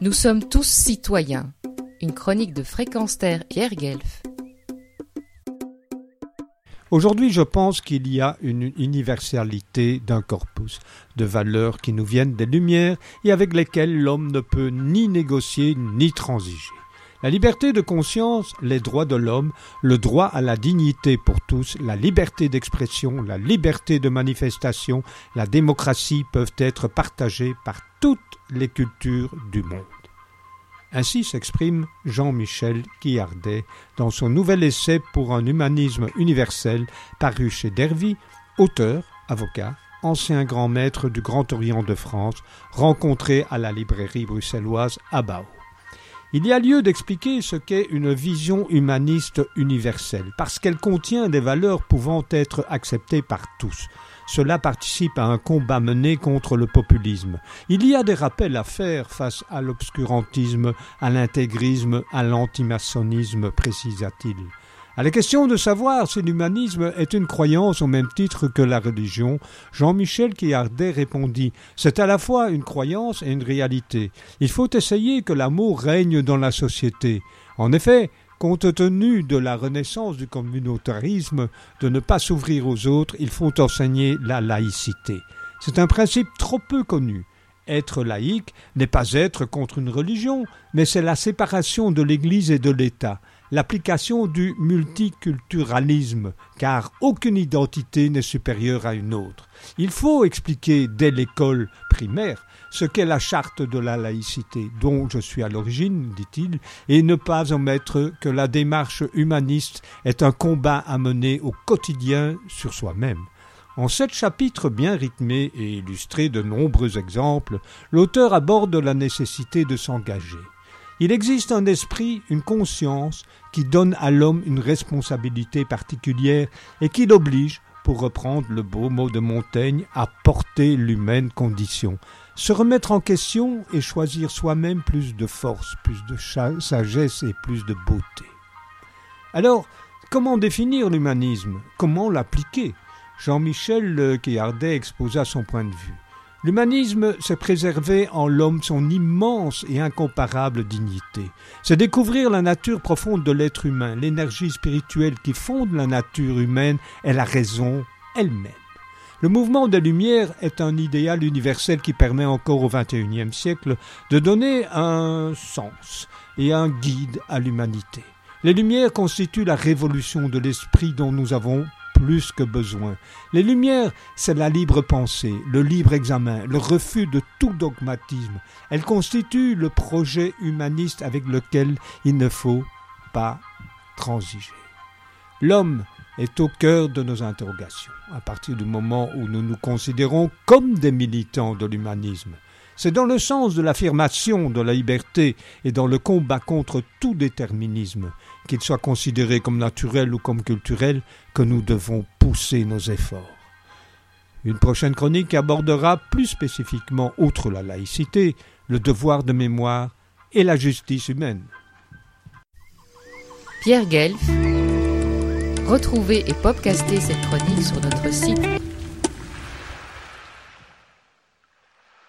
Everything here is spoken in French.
Nous sommes tous citoyens. Une chronique de Fréquence Terre Pierre Guelf. Aujourd'hui, je pense qu'il y a une universalité d'un corpus de valeurs qui nous viennent des Lumières et avec lesquelles l'homme ne peut ni négocier ni transiger. La liberté de conscience, les droits de l'homme, le droit à la dignité pour tous, la liberté d'expression, la liberté de manifestation, la démocratie peuvent être partagées par toutes les cultures du monde. Ainsi s'exprime Jean-Michel Guillardet dans son nouvel essai pour un humanisme universel paru chez Dervy, auteur, avocat, ancien grand maître du Grand Orient de France, rencontré à la librairie bruxelloise Abao. Il y a lieu d'expliquer ce qu'est une vision humaniste universelle, parce qu'elle contient des valeurs pouvant être acceptées par tous. Cela participe à un combat mené contre le populisme. Il y a des rappels à faire face à l'obscurantisme, à l'intégrisme, à l'antimaçonnisme, précisa-t-il. À la question de savoir si l'humanisme est une croyance au même titre que la religion, Jean-Michel Quillardet répondit C'est à la fois une croyance et une réalité. Il faut essayer que l'amour règne dans la société. En effet, compte tenu de la renaissance du communautarisme, de ne pas s'ouvrir aux autres, il faut enseigner la laïcité. C'est un principe trop peu connu. Être laïque n'est pas être contre une religion, mais c'est la séparation de l'Église et de l'État l'application du multiculturalisme, car aucune identité n'est supérieure à une autre. Il faut expliquer dès l'école primaire ce qu'est la charte de la laïcité, dont je suis à l'origine, dit-il, et ne pas omettre que la démarche humaniste est un combat à mener au quotidien sur soi-même. En sept chapitres bien rythmés et illustrés de nombreux exemples, l'auteur aborde la nécessité de s'engager. Il existe un esprit, une conscience, qui donne à l'homme une responsabilité particulière et qui l'oblige, pour reprendre le beau mot de Montaigne, à porter l'humaine condition, se remettre en question et choisir soi-même plus de force, plus de sagesse et plus de beauté. Alors, comment définir l'humanisme? Comment l'appliquer? Jean-Michel Quillardet exposa son point de vue. L'humanisme, c'est préserver en l'homme son immense et incomparable dignité. C'est découvrir la nature profonde de l'être humain, l'énergie spirituelle qui fonde la nature humaine et la raison elle-même. Le mouvement des Lumières est un idéal universel qui permet encore au XXIe siècle de donner un sens et un guide à l'humanité. Les Lumières constituent la révolution de l'esprit dont nous avons plus que besoin. Les Lumières, c'est la libre pensée, le libre examen, le refus de tout dogmatisme. Elles constituent le projet humaniste avec lequel il ne faut pas transiger. L'homme est au cœur de nos interrogations, à partir du moment où nous nous considérons comme des militants de l'humanisme. C'est dans le sens de l'affirmation de la liberté et dans le combat contre tout déterminisme, qu'il soit considéré comme naturel ou comme culturel, que nous devons pousser nos efforts. Une prochaine chronique abordera plus spécifiquement, outre la laïcité, le devoir de mémoire et la justice humaine. Pierre Guelf, retrouvez et podcastez cette chronique sur notre site